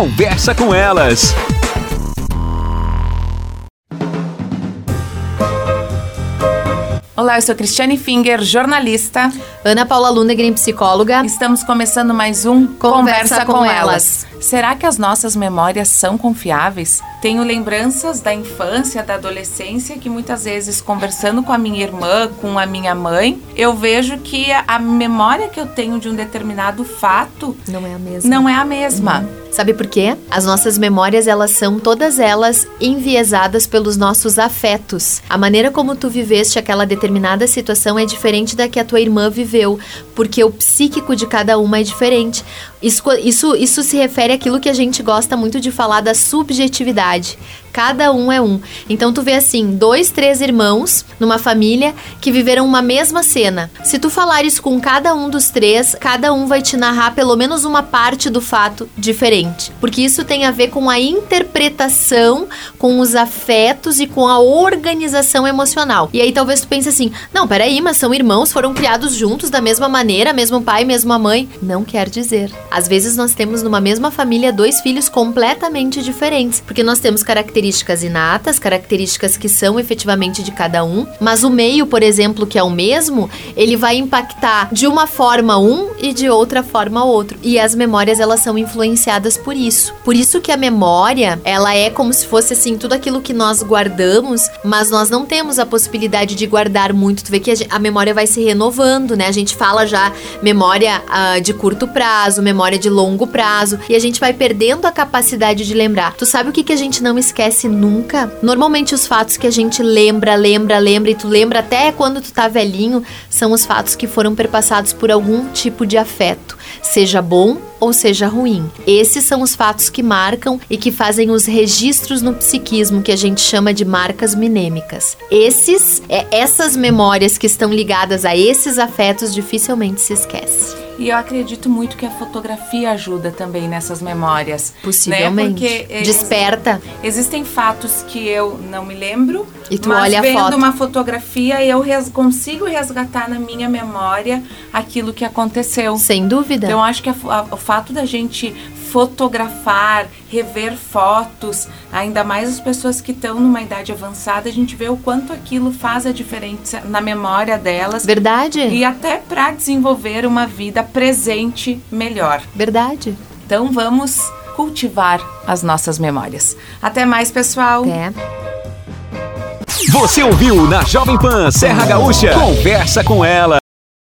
Conversa com elas. Olá, eu sou Cristiane Finger, jornalista. Ana Paula Lundegren, psicóloga. Estamos começando mais um Conversa, Conversa com, com elas. elas. Será que as nossas memórias são confiáveis? Tenho lembranças da infância, da adolescência, que muitas vezes conversando com a minha irmã, com a minha mãe, eu vejo que a memória que eu tenho de um determinado fato não é a mesma. Não é a mesma. Uhum. Sabe por quê? As nossas memórias, elas são todas elas enviesadas pelos nossos afetos. A maneira como tu viveste aquela determinada situação é diferente da que a tua irmã viveu, porque o psíquico de cada uma é diferente. Isso, isso, isso se refere àquilo que a gente gosta muito de falar da subjetividade. Cada um é um. Então tu vê assim, dois, três irmãos numa família que viveram uma mesma cena. Se tu falares com cada um dos três, cada um vai te narrar pelo menos uma parte do fato diferente. Porque isso tem a ver com a interpretação, com os afetos e com a organização emocional. E aí talvez tu pense assim: não, peraí, mas são irmãos, foram criados juntos da mesma maneira, mesmo pai, mesma mãe. Não quer dizer. Às vezes nós temos numa mesma família dois filhos completamente diferentes, porque nós temos características inatas, características que são efetivamente de cada um, mas o meio, por exemplo, que é o mesmo, ele vai impactar de uma forma um e de outra forma outro. E as memórias elas são influenciadas por isso. Por isso que a memória, ela é como se fosse assim tudo aquilo que nós guardamos, mas nós não temos a possibilidade de guardar muito. Tu vê que a memória vai se renovando, né? A gente fala já memória uh, de curto prazo, memória de longo prazo, e a gente vai perdendo a capacidade de lembrar. Tu sabe o que, que a gente não esquece? esquece nunca. Normalmente os fatos que a gente lembra, lembra, lembra e tu lembra até quando tu tá velhinho, são os fatos que foram perpassados por algum tipo de afeto, seja bom ou seja ruim. Esses são os fatos que marcam e que fazem os registros no psiquismo que a gente chama de marcas minêmicas. Esses, é, essas memórias que estão ligadas a esses afetos dificilmente se esquecem. E eu acredito muito que a fotografia ajuda também nessas memórias. Né? Possivelmente. Né? Porque Desperta. Existem fatos que eu não me lembro. E tu mas olha vendo a foto. uma fotografia eu res consigo resgatar na minha memória aquilo que aconteceu. Sem dúvida. Então eu acho que a, a, o fato da gente fotografar, rever fotos, ainda mais as pessoas que estão numa idade avançada, a gente vê o quanto aquilo faz a diferença na memória delas. Verdade. E até para desenvolver uma vida presente melhor. Verdade. Então vamos cultivar as nossas memórias. Até mais, pessoal. Até. Você ouviu na Jovem Pan Serra Gaúcha? Conversa com ela.